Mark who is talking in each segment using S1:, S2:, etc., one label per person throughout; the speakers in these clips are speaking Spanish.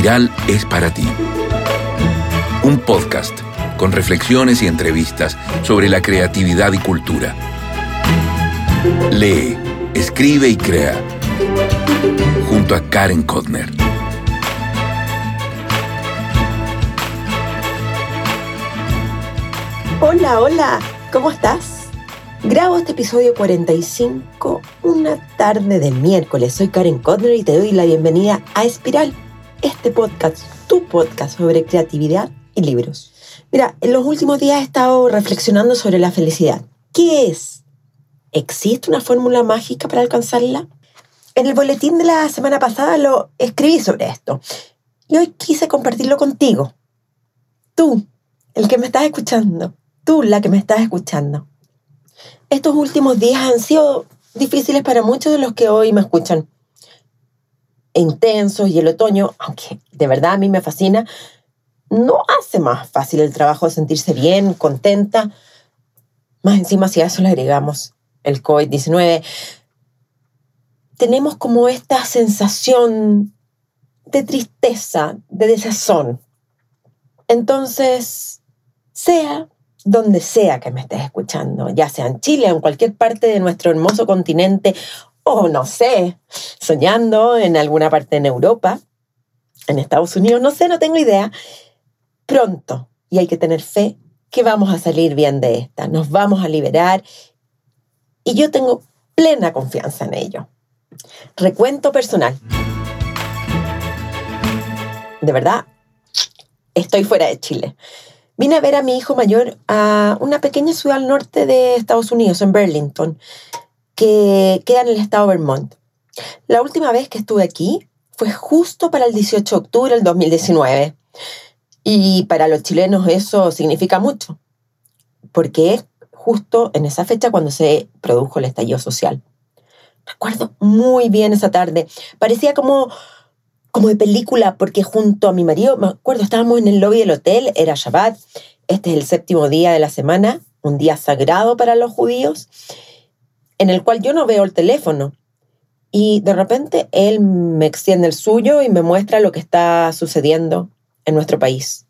S1: Espiral es para ti. Un podcast con reflexiones y entrevistas sobre la creatividad y cultura. Lee, escribe y crea. Junto a Karen Kodner.
S2: Hola, hola, ¿cómo estás? Grabo este episodio 45 una tarde de miércoles. Soy Karen Kodner y te doy la bienvenida a Espiral, este podcast, tu podcast sobre creatividad y libros. Mira, en los últimos días he estado reflexionando sobre la felicidad. ¿Qué es? ¿Existe una fórmula mágica para alcanzarla? En el boletín de la semana pasada lo escribí sobre esto y hoy quise compartirlo contigo. Tú, el que me estás escuchando, tú, la que me estás escuchando. Estos últimos días han sido difíciles para muchos de los que hoy me escuchan. Intensos y el otoño, aunque de verdad a mí me fascina, no hace más fácil el trabajo de sentirse bien, contenta. Más encima si a eso le agregamos el COVID-19, tenemos como esta sensación de tristeza, de desazón. Entonces, sea donde sea que me estés escuchando, ya sea en Chile o en cualquier parte de nuestro hermoso continente, o no sé, soñando en alguna parte en Europa, en Estados Unidos, no sé, no tengo idea, pronto, y hay que tener fe, que vamos a salir bien de esta, nos vamos a liberar, y yo tengo plena confianza en ello. Recuento personal. De verdad, estoy fuera de Chile. Vine a ver a mi hijo mayor a una pequeña ciudad al norte de Estados Unidos, en Burlington, que queda en el estado Vermont. La última vez que estuve aquí fue justo para el 18 de octubre del 2019. Y para los chilenos eso significa mucho, porque es justo en esa fecha cuando se produjo el estallido social. Recuerdo muy bien esa tarde. Parecía como como de película, porque junto a mi marido, me acuerdo, estábamos en el lobby del hotel, era Shabbat, este es el séptimo día de la semana, un día sagrado para los judíos, en el cual yo no veo el teléfono. Y de repente él me extiende el suyo y me muestra lo que está sucediendo en nuestro país.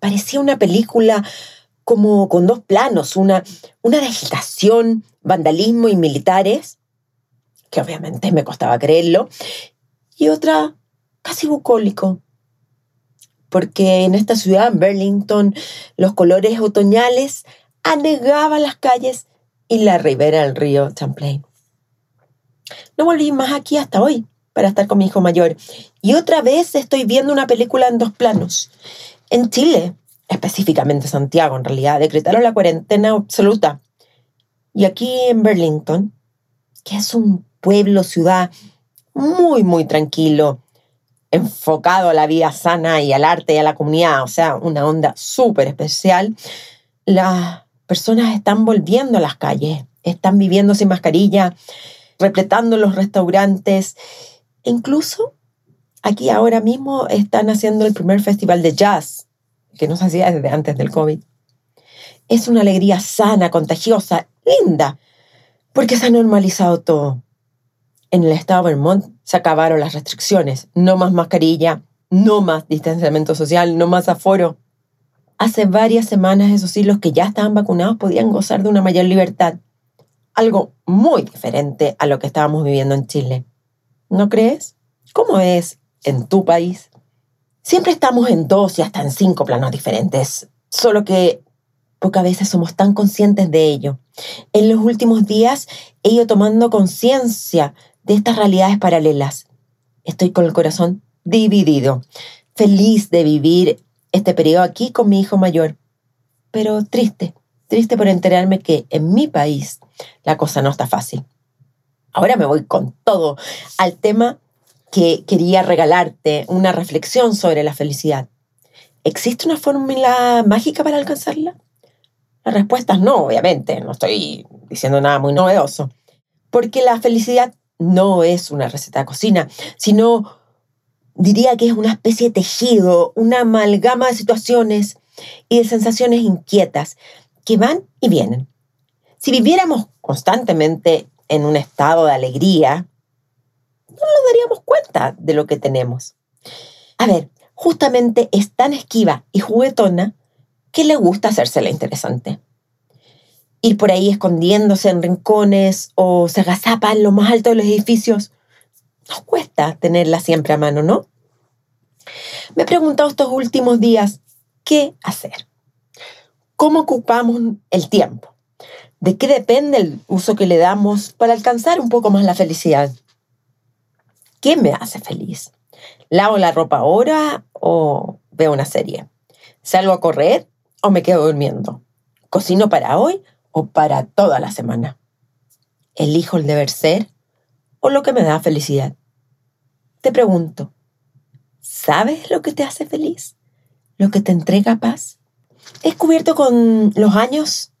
S2: Parecía una película como con dos planos, una, una de agitación, vandalismo y militares, que obviamente me costaba creerlo, y otra casi bucólico, porque en esta ciudad, en Burlington, los colores otoñales anegaban las calles y la ribera del río Champlain. No volví más aquí hasta hoy para estar con mi hijo mayor y otra vez estoy viendo una película en dos planos. En Chile, específicamente Santiago, en realidad, decretaron la cuarentena absoluta. Y aquí en Burlington, que es un pueblo, ciudad muy, muy tranquilo, enfocado a la vida sana y al arte y a la comunidad, o sea, una onda súper especial, las personas están volviendo a las calles, están viviendo sin mascarilla, repletando los restaurantes, incluso aquí ahora mismo están haciendo el primer festival de jazz, que no se hacía desde antes del COVID. Es una alegría sana, contagiosa, linda, porque se ha normalizado todo en el estado de Vermont se acabaron las restricciones. No más mascarilla, no más distanciamiento social, no más aforo. Hace varias semanas, eso sí, los que ya estaban vacunados podían gozar de una mayor libertad. Algo muy diferente a lo que estábamos viviendo en Chile. ¿No crees? ¿Cómo es en tu país? Siempre estamos en dos y hasta en cinco planos diferentes, solo que pocas veces somos tan conscientes de ello. En los últimos días he ido tomando conciencia de estas realidades paralelas. Estoy con el corazón dividido, feliz de vivir este periodo aquí con mi hijo mayor, pero triste, triste por enterarme que en mi país la cosa no está fácil. Ahora me voy con todo al tema que quería regalarte, una reflexión sobre la felicidad. ¿Existe una fórmula mágica para alcanzarla? La respuesta es no, obviamente, no estoy diciendo nada muy novedoso, porque la felicidad no es una receta de cocina, sino diría que es una especie de tejido, una amalgama de situaciones y de sensaciones inquietas que van y vienen. Si viviéramos constantemente en un estado de alegría, no nos daríamos cuenta de lo que tenemos. A ver, justamente es tan esquiva y juguetona que le gusta hacérsela interesante. Ir por ahí escondiéndose en rincones o se agazapa en lo más alto de los edificios. Nos cuesta tenerla siempre a mano, ¿no? Me he preguntado estos últimos días, ¿qué hacer? ¿Cómo ocupamos el tiempo? ¿De qué depende el uso que le damos para alcanzar un poco más la felicidad? ¿Qué me hace feliz? ¿Lavo la ropa ahora o veo una serie? ¿Salgo a correr o me quedo durmiendo? ¿Cocino para hoy o para toda la semana? ¿Elijo el deber ser o lo que me da felicidad? Te pregunto, ¿sabes lo que te hace feliz? ¿Lo que te entrega paz? He descubierto con los años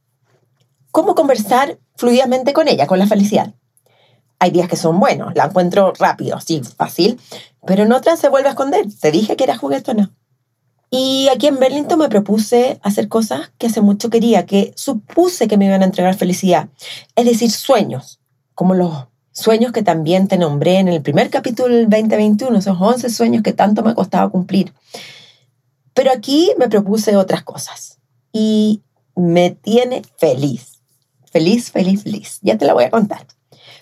S2: cómo conversar fluidamente con ella, con la felicidad. Hay días que son buenos, la encuentro rápido, sí, fácil, pero en otras se vuelve a esconder. Te dije que era juguetona. Y aquí en Burlington me propuse hacer cosas que hace mucho quería, que supuse que me iban a entregar felicidad. Es decir, sueños, como los sueños que también te nombré en el primer capítulo del 2021, esos 11 sueños que tanto me costaba cumplir. Pero aquí me propuse otras cosas y me tiene feliz. Feliz, feliz, feliz. Ya te la voy a contar.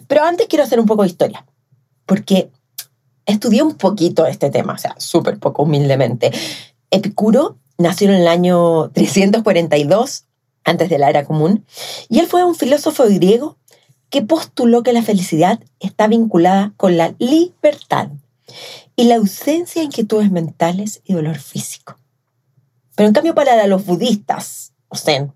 S2: Pero antes quiero hacer un poco de historia, porque estudié un poquito este tema, o sea, súper poco humildemente. Epicuro nació en el año 342 antes de la era común, y él fue un filósofo griego que postuló que la felicidad está vinculada con la libertad y la ausencia de inquietudes mentales y dolor físico. Pero en cambio para los budistas, o zen,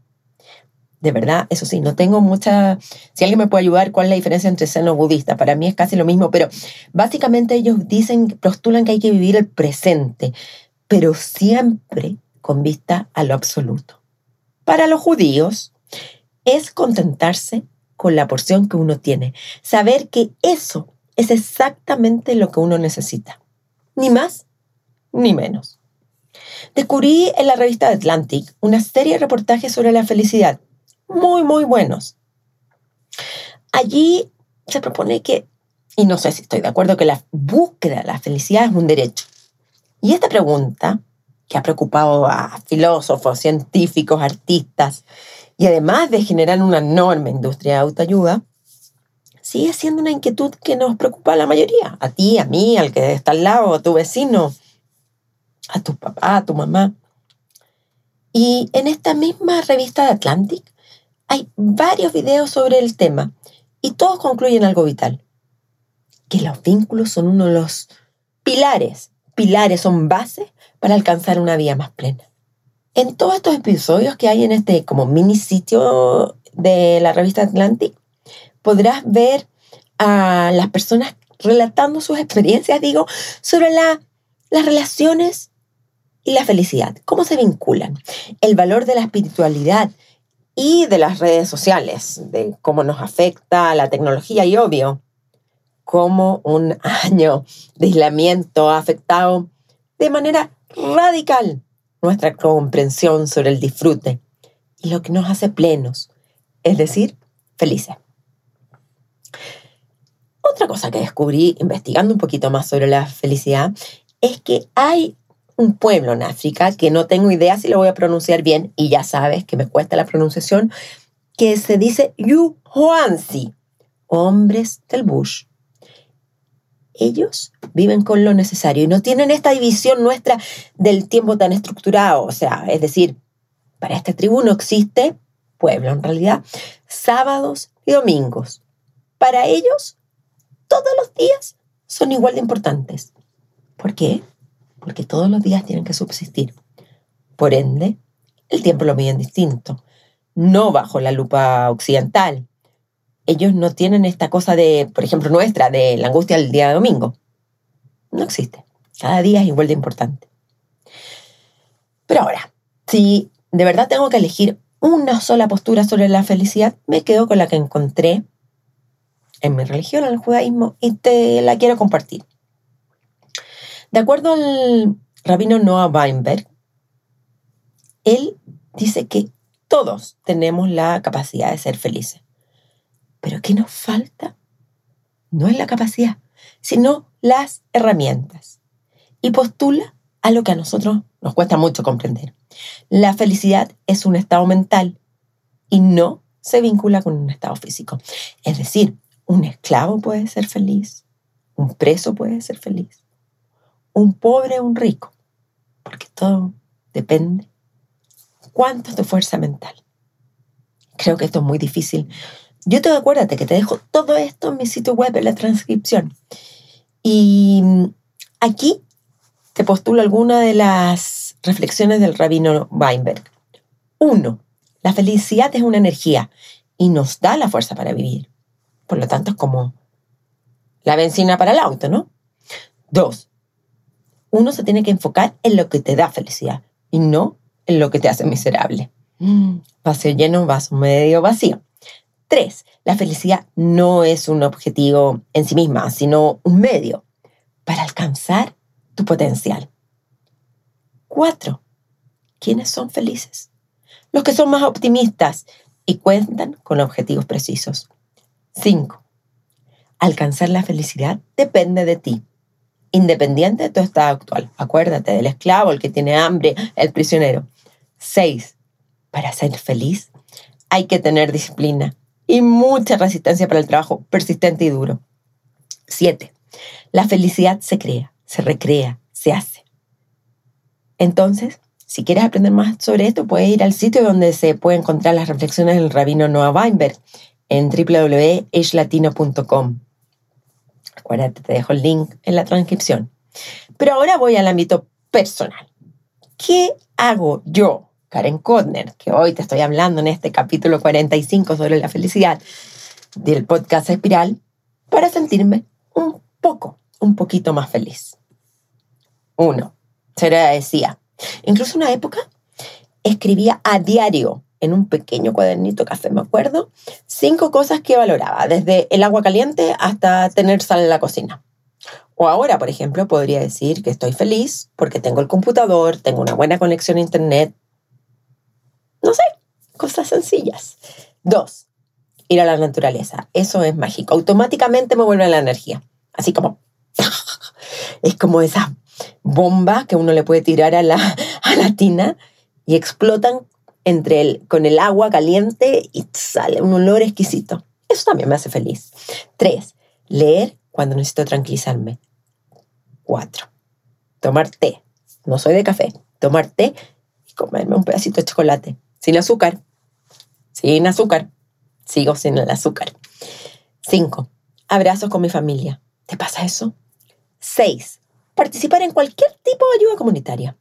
S2: de verdad, eso sí, no tengo mucha... Si alguien me puede ayudar, ¿cuál es la diferencia entre zen o budista? Para mí es casi lo mismo, pero básicamente ellos dicen, postulan que hay que vivir el presente, pero siempre con vista a lo absoluto. Para los judíos es contentarse con la porción que uno tiene, saber que eso es exactamente lo que uno necesita, ni más ni menos. Descubrí en la revista Atlantic una serie de reportajes sobre la felicidad muy, muy buenos. Allí se propone que, y no sé si estoy de acuerdo, que la búsqueda de la felicidad es un derecho. Y esta pregunta, que ha preocupado a filósofos, científicos, artistas, y además de generar una enorme industria de autoayuda, sigue siendo una inquietud que nos preocupa a la mayoría, a ti, a mí, al que está al lado, a tu vecino, a tu papá, a tu mamá. Y en esta misma revista de Atlantic hay varios videos sobre el tema y todos concluyen algo vital, que los vínculos son uno de los pilares, pilares son bases para alcanzar una vida más plena. En todos estos episodios que hay en este como mini sitio de la revista Atlantic, podrás ver a las personas relatando sus experiencias, digo, sobre la, las relaciones y la felicidad, cómo se vinculan, el valor de la espiritualidad y de las redes sociales, de cómo nos afecta la tecnología y obvio, cómo un año de aislamiento ha afectado de manera radical nuestra comprensión sobre el disfrute y lo que nos hace plenos, es decir, felices. Otra cosa que descubrí investigando un poquito más sobre la felicidad es que hay un pueblo en África, que no tengo idea si lo voy a pronunciar bien, y ya sabes que me cuesta la pronunciación, que se dice Yuhuansi, hombres del bush. Ellos viven con lo necesario y no tienen esta división nuestra del tiempo tan estructurado. O sea, es decir, para esta tribu no existe pueblo en realidad, sábados y domingos. Para ellos, todos los días son igual de importantes. ¿Por qué? porque todos los días tienen que subsistir. Por ende, el tiempo lo miden distinto, no bajo la lupa occidental. Ellos no tienen esta cosa de, por ejemplo, nuestra, de la angustia del día de domingo. No existe. Cada día es igual de importante. Pero ahora, si de verdad tengo que elegir una sola postura sobre la felicidad, me quedo con la que encontré en mi religión, en el judaísmo, y te la quiero compartir. De acuerdo al rabino Noah Weinberg, él dice que todos tenemos la capacidad de ser felices. Pero ¿qué nos falta? No es la capacidad, sino las herramientas. Y postula algo que a nosotros nos cuesta mucho comprender. La felicidad es un estado mental y no se vincula con un estado físico. Es decir, un esclavo puede ser feliz, un preso puede ser feliz, un pobre un rico, porque todo depende cuánto es tu fuerza mental. Creo que esto es muy difícil. Yo te acuérdate que te dejo todo esto en mi sitio web, en la transcripción. Y aquí te postulo alguna de las reflexiones del rabino Weinberg. Uno, la felicidad es una energía y nos da la fuerza para vivir. Por lo tanto, es como la benzina para el auto, ¿no? Dos, uno se tiene que enfocar en lo que te da felicidad y no en lo que te hace miserable. Mm. Vaso lleno, vaso medio vacío. Tres, la felicidad no es un objetivo en sí misma, sino un medio para alcanzar tu potencial. Cuatro, ¿quiénes son felices? Los que son más optimistas y cuentan con objetivos precisos. Cinco, alcanzar la felicidad depende de ti, independiente de tu estado actual. Acuérdate del esclavo, el que tiene hambre, el prisionero. Seis, para ser feliz hay que tener disciplina y mucha resistencia para el trabajo persistente y duro. Siete, la felicidad se crea, se recrea, se hace. Entonces, si quieres aprender más sobre esto, puedes ir al sitio donde se puede encontrar las reflexiones del rabino Noah Weinberg en www.eshlatino.com. Acuérdate, te dejo el link en la transcripción. Pero ahora voy al ámbito personal. ¿Qué hago yo Karen Kodner, que hoy te estoy hablando en este capítulo 45 sobre la felicidad del podcast Espiral, para sentirme un poco, un poquito más feliz. Uno, se decía. Incluso una época escribía a diario en un pequeño cuadernito café, me acuerdo, cinco cosas que valoraba, desde el agua caliente hasta tener sal en la cocina. O ahora, por ejemplo, podría decir que estoy feliz porque tengo el computador, tengo una buena conexión a Internet, cosas sencillas. Dos, ir a la naturaleza. Eso es mágico. Automáticamente me vuelve la energía. Así como... es como esa bomba que uno le puede tirar a la, a la tina y explotan entre el, con el agua caliente y sale un olor exquisito. Eso también me hace feliz. Tres, leer cuando necesito tranquilizarme. Cuatro, tomar té. No soy de café. Tomar té y comerme un pedacito de chocolate sin azúcar. Sin azúcar. Sigo sin el azúcar. Cinco, abrazos con mi familia. ¿Te pasa eso? Seis, participar en cualquier tipo de ayuda comunitaria,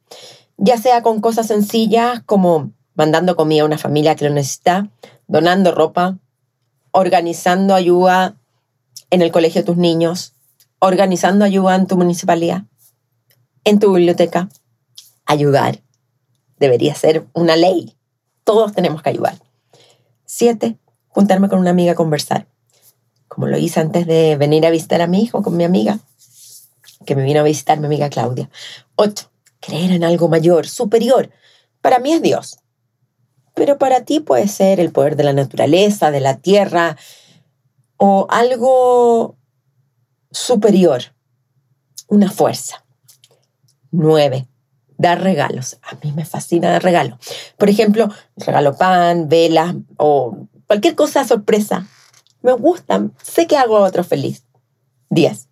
S2: ya sea con cosas sencillas como mandando comida a una familia que lo necesita, donando ropa, organizando ayuda en el colegio de tus niños, organizando ayuda en tu municipalidad, en tu biblioteca. Ayudar debería ser una ley todos tenemos que ayudar. Siete, juntarme con una amiga a conversar. Como lo hice antes de venir a visitar a mi hijo con mi amiga, que me vino a visitar mi amiga Claudia. Ocho, creer en algo mayor, superior. Para mí es Dios. Pero para ti puede ser el poder de la naturaleza, de la tierra, o algo superior, una fuerza. Nueve, dar regalos. A mí me fascina dar regalos. Por ejemplo, regalo pan, velas o cualquier cosa sorpresa. Me gustan. Sé que hago a otro feliz. 10.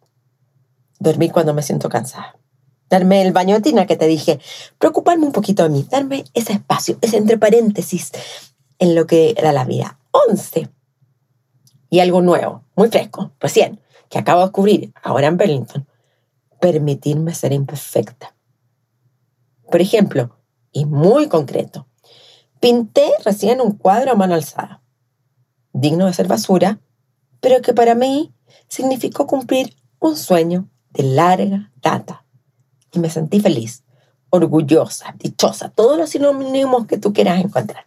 S2: Dormir cuando me siento cansada. Darme el baño de tina que te dije. Preocuparme un poquito de mí. Darme ese espacio, ese entre paréntesis en lo que da la vida. 11. Y algo nuevo, muy fresco, recién, que acabo de descubrir ahora en Burlington. Permitirme ser imperfecta por ejemplo, y muy concreto, pinté recién un cuadro a mano alzada, digno de ser basura, pero que para mí significó cumplir un sueño de larga data. Y me sentí feliz, orgullosa, dichosa, todos los sinónimos que tú quieras encontrar.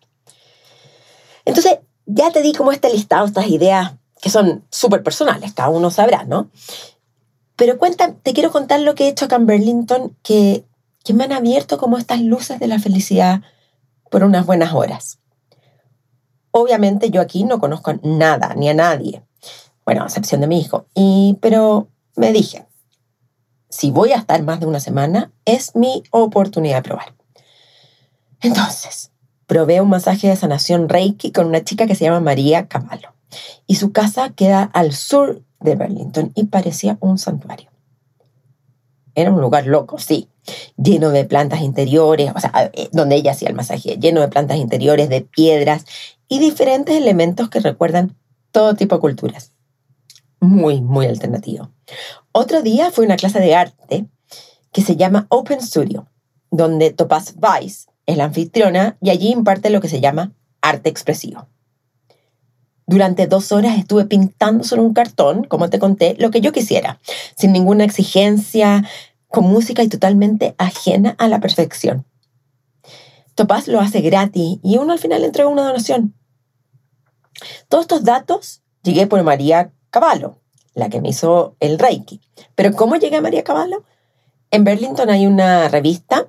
S2: Entonces, ya te di como este listado, estas ideas que son súper personales, cada uno sabrá, ¿no? Pero cuenta, te quiero contar lo que he hecho acá en Burlington, que que me han abierto como estas luces de la felicidad por unas buenas horas. Obviamente yo aquí no conozco nada ni a nadie, bueno, a excepción de mi hijo, y, pero me dije, si voy a estar más de una semana, es mi oportunidad de probar. Entonces, probé un masaje de sanación Reiki con una chica que se llama María Cavallo. Y su casa queda al sur de Burlington y parecía un santuario. Era un lugar loco, sí, lleno de plantas interiores, o sea, eh, donde ella hacía el masaje, lleno de plantas interiores, de piedras y diferentes elementos que recuerdan todo tipo de culturas. Muy, muy alternativo. Otro día fue una clase de arte que se llama Open Studio, donde Topaz Weiss es la anfitriona y allí imparte lo que se llama arte expresivo. Durante dos horas estuve pintando sobre un cartón, como te conté, lo que yo quisiera, sin ninguna exigencia, con música y totalmente ajena a la perfección. Topaz lo hace gratis y uno al final entrega una donación. Todos estos datos llegué por María Cavallo, la que me hizo el Reiki. Pero ¿cómo llegué a María Cavallo? En Burlington hay una revista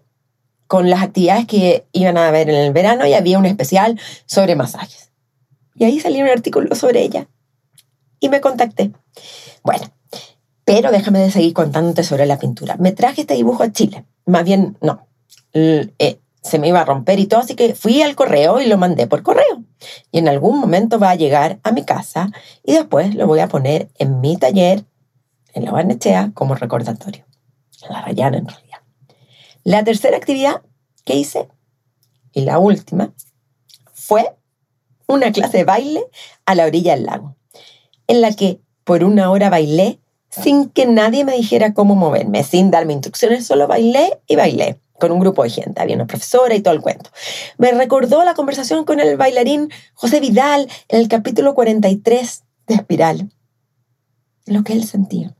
S2: con las actividades que iban a ver en el verano y había un especial sobre masajes. Y ahí salió un artículo sobre ella. Y me contacté. Bueno, pero déjame de seguir contándote sobre la pintura. Me traje este dibujo a Chile. Más bien, no. Eh, se me iba a romper y todo, así que fui al correo y lo mandé por correo. Y en algún momento va a llegar a mi casa y después lo voy a poner en mi taller, en la Barnechea, como recordatorio. En la Rayana, en realidad. La tercera actividad que hice, y la última, fue una clase de baile a la orilla del lago, en la que por una hora bailé sin que nadie me dijera cómo moverme, sin darme instrucciones, solo bailé y bailé con un grupo de gente, había una profesora y todo el cuento. Me recordó la conversación con el bailarín José Vidal en el capítulo 43 de Espiral, lo que él sentía.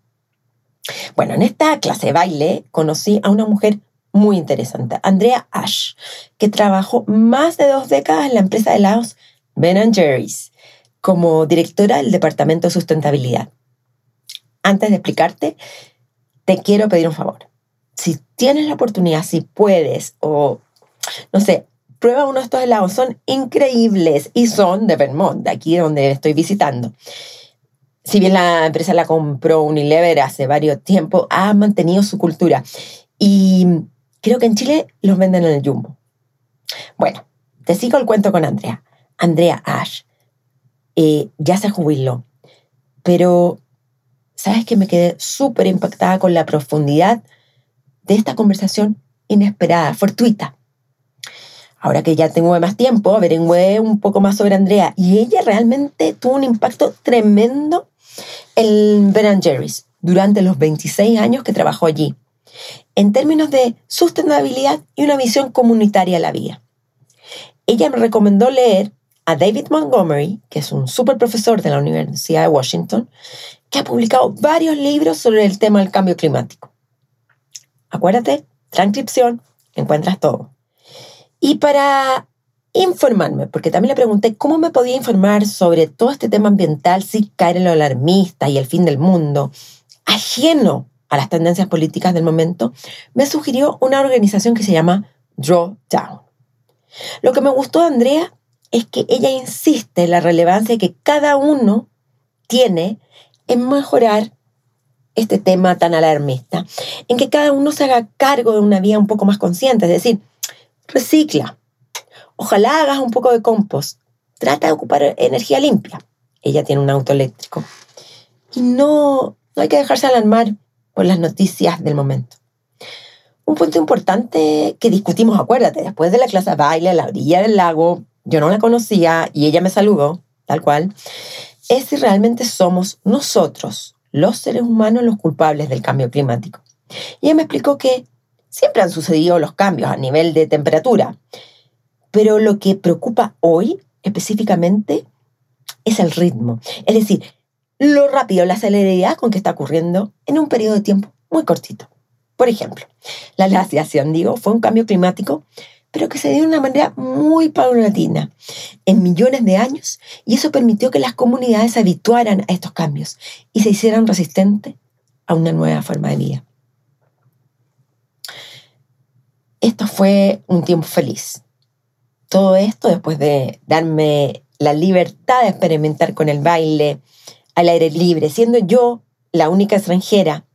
S2: Bueno, en esta clase de baile conocí a una mujer muy interesante, Andrea Ash, que trabajó más de dos décadas en la empresa de helados Ben Jerry's como directora del Departamento de Sustentabilidad. Antes de explicarte, te quiero pedir un favor si tienes la oportunidad, si puedes, o no sé, prueba uno de estos helados, son increíbles y son de Vermont, de aquí donde estoy visitando. Si bien la empresa la compró Unilever hace varios tiempos, ha mantenido su cultura. Y creo que en Chile los venden en el Jumbo. Bueno, te sigo el cuento con Andrea. Andrea Ash eh, ya se jubiló, pero sabes que me quedé súper impactada con la profundidad de esta conversación inesperada, fortuita. Ahora que ya tengo más tiempo, averigüé un poco más sobre Andrea y ella realmente tuvo un impacto tremendo en Ben Jerry's durante los 26 años que trabajó allí, en términos de sustentabilidad y una visión comunitaria a la vida. Ella me recomendó leer a David Montgomery, que es un super profesor de la Universidad de Washington, que ha publicado varios libros sobre el tema del cambio climático. Acuérdate, transcripción, encuentras todo. Y para informarme, porque también le pregunté cómo me podía informar sobre todo este tema ambiental sin caer en lo alarmista y el fin del mundo, ajeno a las tendencias políticas del momento, me sugirió una organización que se llama Drawdown. Lo que me gustó de Andrea es que ella insiste en la relevancia que cada uno tiene en mejorar este tema tan alarmista, en que cada uno se haga cargo de una vida un poco más consciente, es decir, recicla. Ojalá hagas un poco de compost. Trata de ocupar energía limpia. Ella tiene un auto eléctrico. Y no, no hay que dejarse alarmar por las noticias del momento. Un punto importante que discutimos, acuérdate, después de la clase baile a la orilla del lago, yo no la conocía y ella me saludó, tal cual, es si realmente somos nosotros los seres humanos los culpables del cambio climático. Y ella me explicó que siempre han sucedido los cambios a nivel de temperatura, pero lo que preocupa hoy específicamente es el ritmo, es decir, lo rápido, la celeridad con que está ocurriendo en un periodo de tiempo muy cortito. Por ejemplo, la glaciación, digo, fue un cambio climático pero que se dio de una manera muy paulatina, en millones de años, y eso permitió que las comunidades se habituaran a estos cambios y se hicieran resistentes a una nueva forma de vida. Esto fue un tiempo feliz. Todo esto después de darme la libertad de experimentar con el baile al aire libre, siendo yo la única extranjera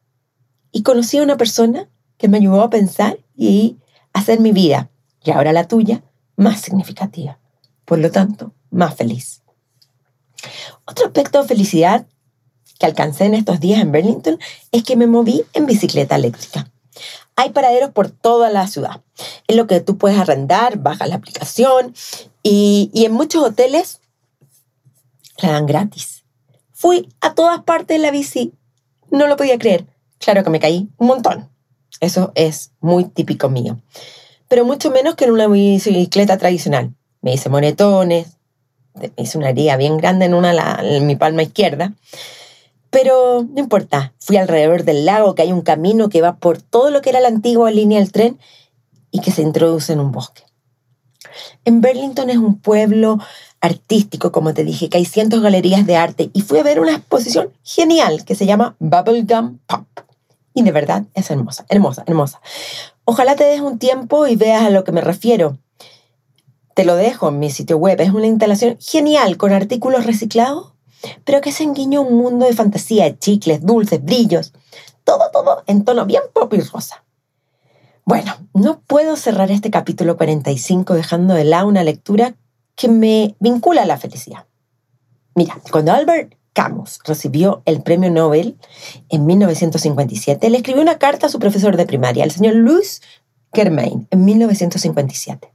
S2: y conocí a una persona que me ayudó a pensar y hacer mi vida, y ahora la tuya, más significativa. Por lo tanto, más feliz. Otro aspecto de felicidad que alcancé en estos días en Burlington es que me moví en bicicleta eléctrica. Hay paraderos por toda la ciudad. Es lo que tú puedes arrendar, bajas la aplicación y, y en muchos hoteles la dan gratis. Fui a todas partes de la bici. No lo podía creer. Claro que me caí un montón. Eso es muy típico mío. Pero mucho menos que en una bicicleta tradicional. Me hice monetones, me hice una herida bien grande en, una, en mi palma izquierda. Pero no importa, fui alrededor del lago, que hay un camino que va por todo lo que era la antigua línea del tren y que se introduce en un bosque. En Burlington es un pueblo artístico, como te dije, que hay cientos de galerías de arte y fui a ver una exposición genial que se llama Bubblegum Pop. De verdad es hermosa, hermosa, hermosa. Ojalá te des un tiempo y veas a lo que me refiero. Te lo dejo en mi sitio web. Es una instalación genial con artículos reciclados, pero que se enguiñó un mundo de fantasía, chicles, dulces, brillos. Todo, todo en tono bien pop y rosa. Bueno, no puedo cerrar este capítulo 45 dejando de lado una lectura que me vincula a la felicidad. Mira, cuando Albert Camus recibió el premio Nobel en 1957, le escribió una carta a su profesor de primaria, el señor Louis Germain, en 1957.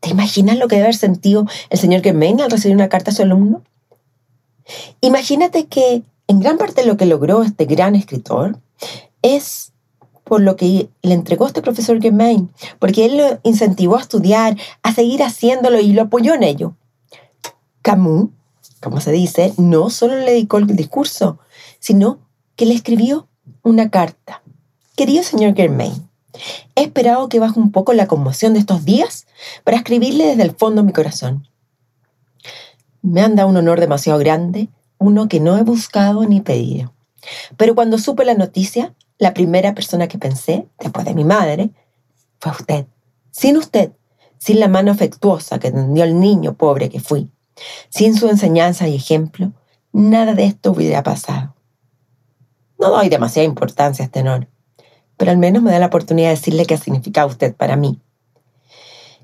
S2: ¿Te imaginas lo que debe haber sentido el señor Germain al recibir una carta a su alumno? Imagínate que en gran parte lo que logró este gran escritor es por lo que le entregó este profesor Germain, porque él lo incentivó a estudiar, a seguir haciéndolo y lo apoyó en ello. Camus, como se dice, no solo le dedicó el discurso, sino que le escribió una carta. Querido señor Germain, he esperado que baje un poco la conmoción de estos días para escribirle desde el fondo de mi corazón. Me han dado un honor demasiado grande, uno que no he buscado ni pedido. Pero cuando supe la noticia, la primera persona que pensé, después de mi madre, fue usted. Sin usted, sin la mano afectuosa que tendió al niño pobre que fui, sin su enseñanza y ejemplo, nada de esto hubiera pasado. No doy demasiada importancia a este honor, pero al menos me da la oportunidad de decirle qué significa usted para mí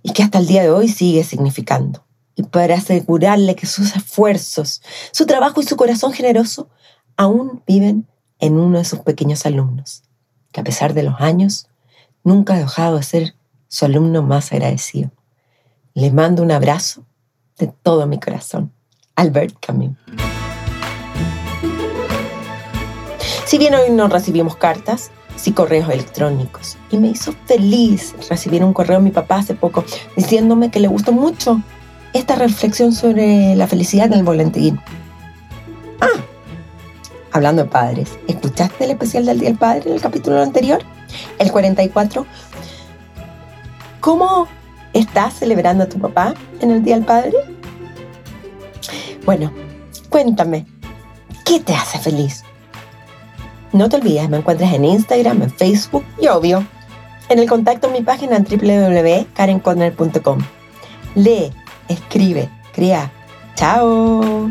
S2: y que hasta el día de hoy sigue significando. Y para asegurarle que sus esfuerzos, su trabajo y su corazón generoso aún viven en uno de sus pequeños alumnos, que a pesar de los años, nunca ha dejado de ser su alumno más agradecido. Le mando un abrazo de todo mi corazón. Albert Camus. Si bien hoy no recibimos cartas, sí correos electrónicos. Y me hizo feliz recibir un correo de mi papá hace poco diciéndome que le gustó mucho esta reflexión sobre la felicidad del volantín. Ah, hablando de padres, ¿escuchaste el especial del Día del Padre en el capítulo anterior? El 44. ¿Cómo estás celebrando a tu papá en el Día del Padre? Bueno, cuéntame, ¿qué te hace feliz? No te olvides, me encuentras en Instagram, en Facebook y obvio, en el contacto en mi página en www.karenconner.com. Lee, escribe, crea. ¡Chao!